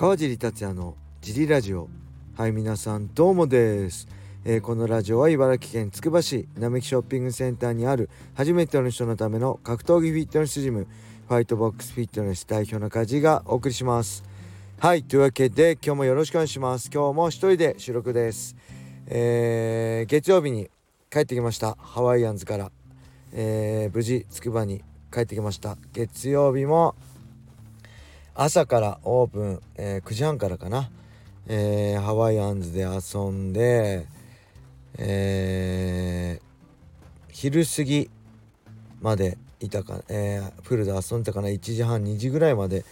川尻達也のジリラジオ。はい皆さんどうもです、えー、このラジオは茨城県つくば市並木ショッピングセンターにある初めての人のための格闘技フィットネスジムファイトボックスフィットネス代表の梶がお送りします。はいというわけで今日もよろしくお願いします。今日も一人で収録です。えー、月曜日に帰ってきました。ハワイアンズから、えー、無事つくばに帰ってきました。月曜日も朝からオープン、えー、9時半からかな、えー、ハワイアンズで遊んで、えー、昼過ぎまでいたか、えー、プールで遊んでたかな。1時半2時ぐらいまで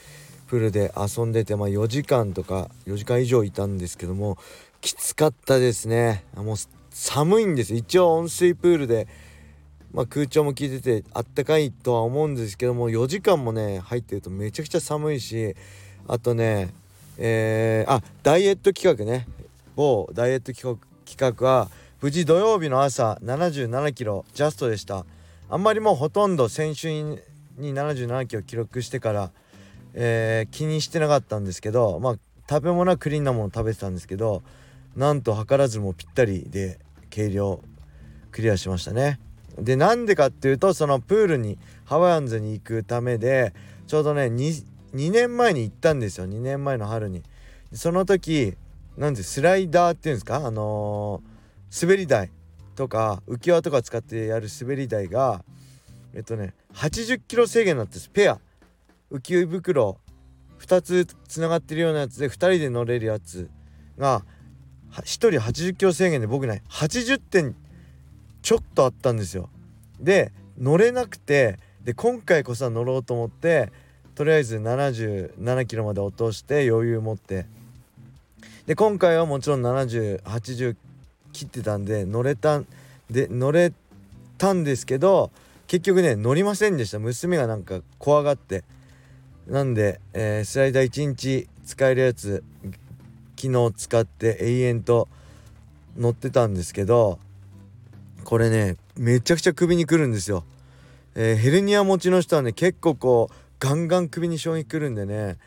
プールで遊んでて、まあ、4時間とか4時間以上いたんですけどもきつかったですね。もう寒いんです一応温水プールでまあ、空調も効いててあったかいとは思うんですけども4時間もね入ってるとめちゃくちゃ寒いしあとねえー、あダイエット企画ね。某ダイエット企画は無事土曜日の朝77キロジャストでした。あんまりもうほとんど先週に77キロ記録してから、えー、気にしてなかったんですけどまあ食べ物はクリーンなもの食べてたんですけどなんと図らずもぴったりで計量クリアしましたね。でなんでかっていうとそのプールにハワイアンズに行くためでちょうどね 2, 2年前に行ったんですよ。2年前の春に。その時なんでスライダーっていうんですか？あのー、滑り台とか浮き輪とか使ってやる滑り台がえっとね80キロ制限になってです。ペア。浮き袋。2つつながってるようなやつで2人で乗れるやつが1人80キロ制限で僕ね80点ちょっとあったんですよ。で乗れなくてで今回こそは乗ろうと思ってとりあえず77キロまで落として余裕持って。で今回はもちろん7080切ってたんで乗れたんで乗れたんですけど結局ね乗りませんでした。娘がなんか怖がって。なんで、えー、スライダー1日使えるやつ昨日使って永遠と乗ってたんですけどこれねめちゃくちゃ首にくるんですよ、えー、ヘルニア持ちの人はね結構こうガンガン首に衝撃くるんでね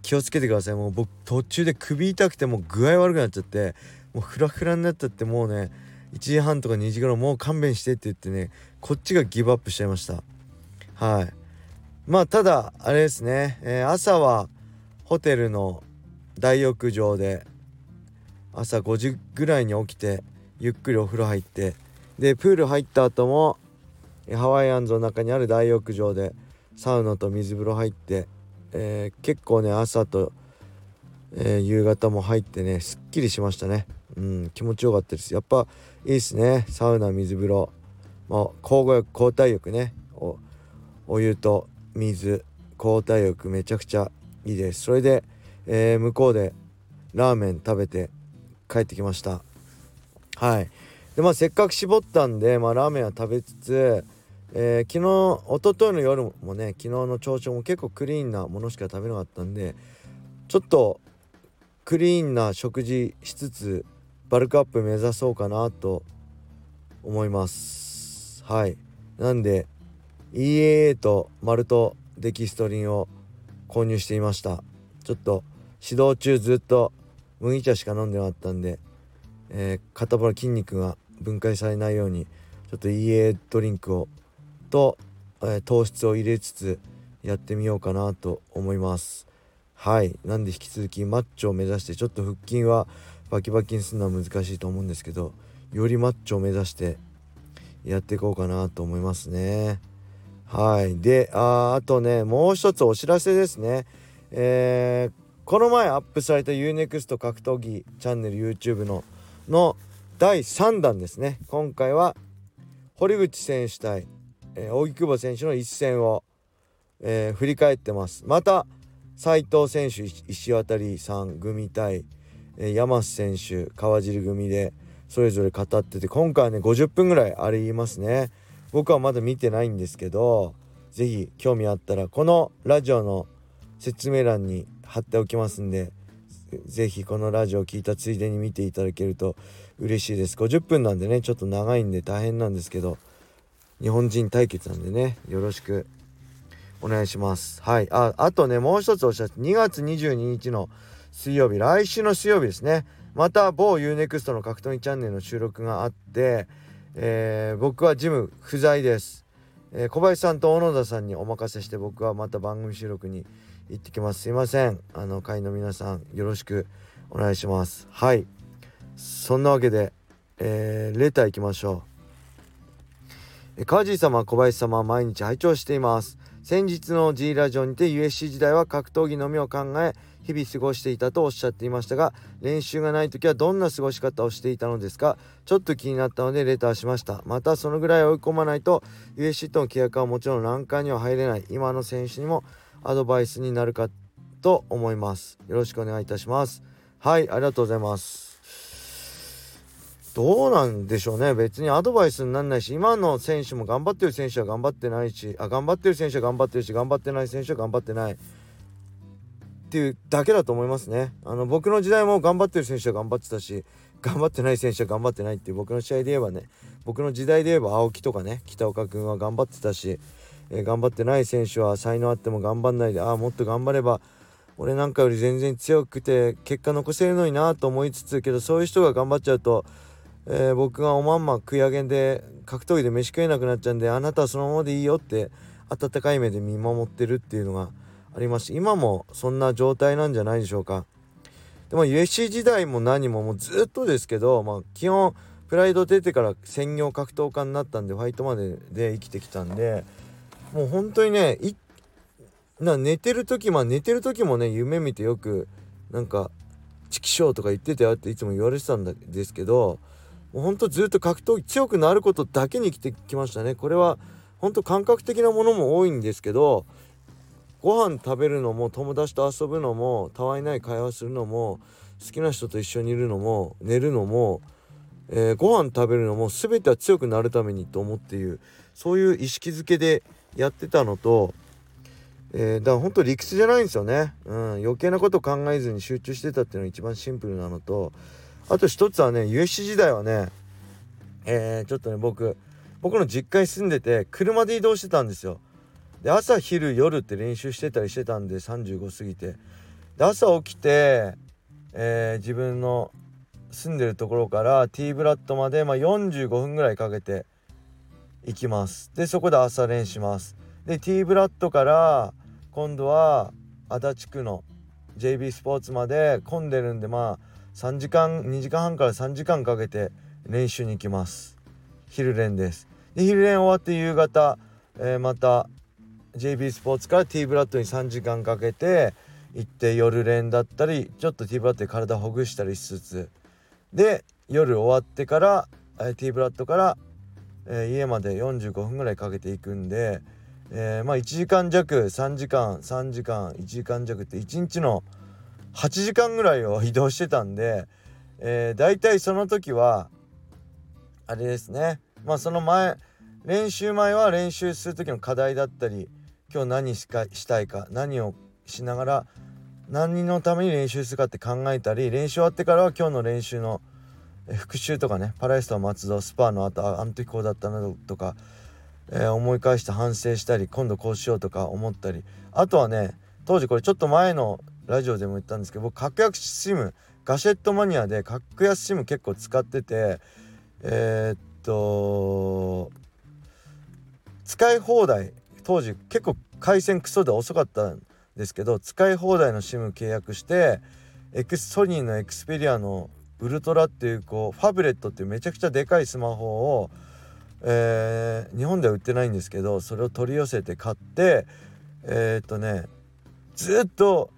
気をつけてください。もう僕途中で首痛くてもう具合悪くなっちゃってもうフラフラになっちゃってもうね1時半とか2時頃もう勘弁してって言ってねこっちがギブアップしちゃいました。はい。まあただあれですね、えー、朝はホテルの大浴場で朝5時ぐらいに起きてゆっくりお風呂入ってでプール入った後もハワイアンズの中にある大浴場でサウナと水風呂入って、えー、結構ね朝と、えー、夕方も入ってねすっきりしましたね。うん気持ちよかったです。やっぱいいですね。サウナ水風呂、まあ、交互浴交代浴ね。おお湯と水交代浴めちゃくちゃいいです。それで、えー、向こうでラーメン食べて帰ってきました。はい。でまあせっかく絞ったんで、まあ、ラーメンは食べつつ、えー、昨日一昨日の夜もね昨日の朝食も結構クリーンなものしか食べなかったんでちょっとクリーンな食事しつつバルクアップ目指そうかなと思います。はい。なんで EAA とマルトデキストリンを購入していました。ちょっと指導中ずっと麦茶しか飲んでなかったんで、えー、肩の筋肉が分解されないようにちょっと EA ドリンクをと、えー、糖質を入れつつやってみようかなと思います。はい。なんで引き続きマッチョを目指してちょっと腹筋はバキバキにするのは難しいと思うんですけどよりマッチョを目指してやっていこうかなと思いますね。はい。でああとねもう一つお知らせですね。えー、この前アップされた UNEXT 格闘技チャンネル YouTube のの第3弾ですね。今回は堀口選手対、えー、久保選手の一戦を、えー、振り返ってます。また斉藤選手石渡さん組対、え、山瀬選手川尻組でそれぞれ語ってて今回はね50分ぐらいありますね。僕はまだ見てないんですけど是非興味あったらこのラジオの説明欄に貼っておきますんで是非このラジオを聴いたついでに見ていただけると嬉しいです。50分なんでねちょっと長いんで大変なんですけど日本人対決なんでねよろしくお願いします。はい。ああとねもう一つおっしゃって2月22日の水曜日来週の水曜日ですね。また某 UNEXT の格闘技チャンネルの収録があって、えー、僕はジム不在です、えー、小林さんと小野田さんにお任せして僕はまた番組収録に行ってきます。すいません。あの会の皆さんよろしくお願いします。はい。そんなわけで、えー、レター行きましょう。川尻様小林様毎日拝聴しています。先日の G ラジオにて USC 時代は格闘技のみを考え日々過ごしていたとおっしゃっていましたが練習がない時はどんな過ごし方をしていたのですか？ちょっと気になったのでレターしました。またそのぐらい追い込まないと USC との契約はもちろん欄干には入れない。今の選手にもアドバイスになるかと思います。よろしくお願いいたします。はいありがとうございます。どうなんでしょうね。別にアドバイスになんないし今の選手も頑張ってる選手は頑張ってないしあ頑張ってる選手は頑張ってるし頑張ってない選手は頑張ってない。っていうだけだと思いますね。あの僕の時代も頑張ってる選手は頑張ってたし頑張ってない選手は頑張ってないっていう僕の試合で言えばね僕の時代で言えば青木とかね北岡君は頑張ってたし、えー、頑張ってない選手は才能あっても頑張んないでああもっと頑張れば俺なんかより全然強くて結果残せるのになと思いつつけどそういう人が頑張っちゃうと、えー、僕がおまんま食い上げんで格闘技で飯食えなくなっちゃうんであなたはそのままでいいよって温かい目で見守ってるっていうのがあります。今もそんな状態なんじゃないでしょうか。でも USC 時代も何ももうずっとですけど、まあ、基本プライド出てから専業格闘家になったんでファイトまでで生きてきたんでもう本当にねな寝てる時まあ寝てる時もね夢見てよくなんか「チキショー」とか言ってたよっていつも言われてたんですけどもうほんとずっと格闘技強くなることだけに生きてきましたね。これは本当感覚的なものも多いんですけどご飯食べるのも友達と遊ぶのもたわいない会話するのも好きな人と一緒にいるのも寝るのも、えー、ご飯食べるのも全ては強くなるためにと思っていうそういう意識づけでやってたのと、えー、だから本当理屈じゃないんですよね、うん、余計なこと考えずに集中してたっていうのが一番シンプルなのとあと一つはね USC 時代はね、えー、ちょっとね僕僕の実家に住んでて車で移動してたんですよ。で朝昼夜って練習してたりしてたんで35過ぎてで朝起きて、えー、自分の住んでるところから T ブラッドまで、まあ、45分ぐらいかけて行きます。でそこで朝練します。で T ブラッドから今度は足立区の JB スポーツまで混んでるんでまあ3時間2時間半から3時間かけて練習に行きます。昼練です。で昼練終わって夕方、えー、また JB スポーツから T ブラッドに3時間かけて行って夜練だったりちょっと T ブラッドで体ほぐしたりしつつ。で夜終わってから、えー、T ブラッドから、え、家まで45分ぐらいかけていくんで、えー、まあ1時間弱3時間3時間1時間弱って1日の8時間ぐらいを移動してたんで、えー、大体その時はあれですね。まあその前練習前は練習する時の課題だったり今日何しかしたいか何をしながら何のために練習するかって考えたり練習終わってからは今日の練習の復習とかねパラエスト松戸スパーの後あの時こうだったなとか、えー、思い返して反省したり今度こうしようとか思ったりあとはね当時これちょっと前のラジオでも言ったんですけど僕格安シムガシェットマニアで格安シム結構使っててえー、っと使い放題当時結構回線クソで遅かったんですけど使い放題の SIM 契約してエクスソニーのエクスペリアのウルトラっていうこうファブレットっていうめちゃくちゃでかいスマホを、えー、日本では売ってないんですけどそれを取り寄せて買ってえー、っとねずっと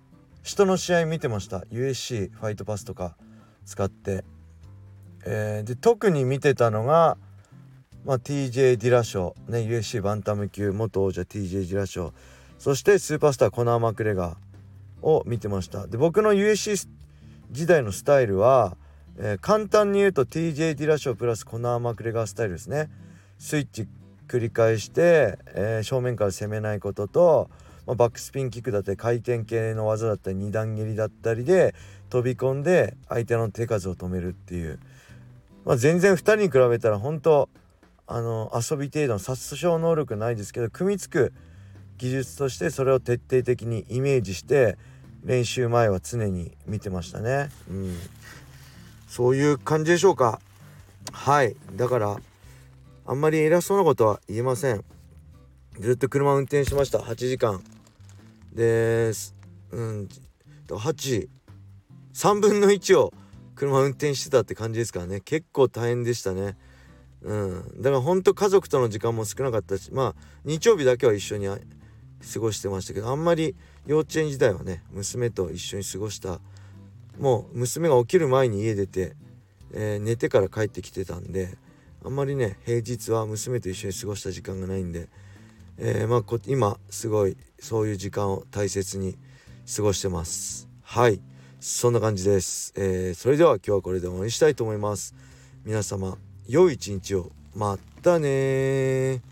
人の試合見てました。USC ファイトパスとか使って、えー、で特に見てたのがまあ、TJ ディラショー、ね、UFC バンタム級元王者 TJ ディラショーそしてスーパースターコナー・マクレガーを見てました。で僕の UFC 時代のスタイルは、えー、簡単に言うと TJ ディラショープラスコナー・マクレガースタイルですね。スイッチ繰り返して、えー、正面から攻めないことと、まあ、バックスピンキックだったり回転系の技だったり2段蹴りだったりで飛び込んで相手の手数を止めるっていう、まあ、全然2人に比べたら本当あの遊び程度の殺傷能力ないですけど組みつく技術としてそれを徹底的にイメージして練習前は常に見てましたね。うん。そういう感じでしょうか。はい。だからあんまり偉そうなことは言えません。ずっと車運転しました。8時間。ですうん。83分の1を車運転してたって感じですからね。結構大変でしたね。うん。だからほんと家族との時間も少なかったしまあ日曜日だけは一緒に過ごしてましたけどあんまり幼稚園時代はね娘と一緒に過ごしたもう娘が起きる前に家出て、えー、寝てから帰ってきてたんであんまりね平日は娘と一緒に過ごした時間がないんで、えー、まあ今すごいそういう時間を大切に過ごしてます。はい。そんな感じです、えー、それでは今日はこれで終わりにしたいと思います。皆様良い一日を。またね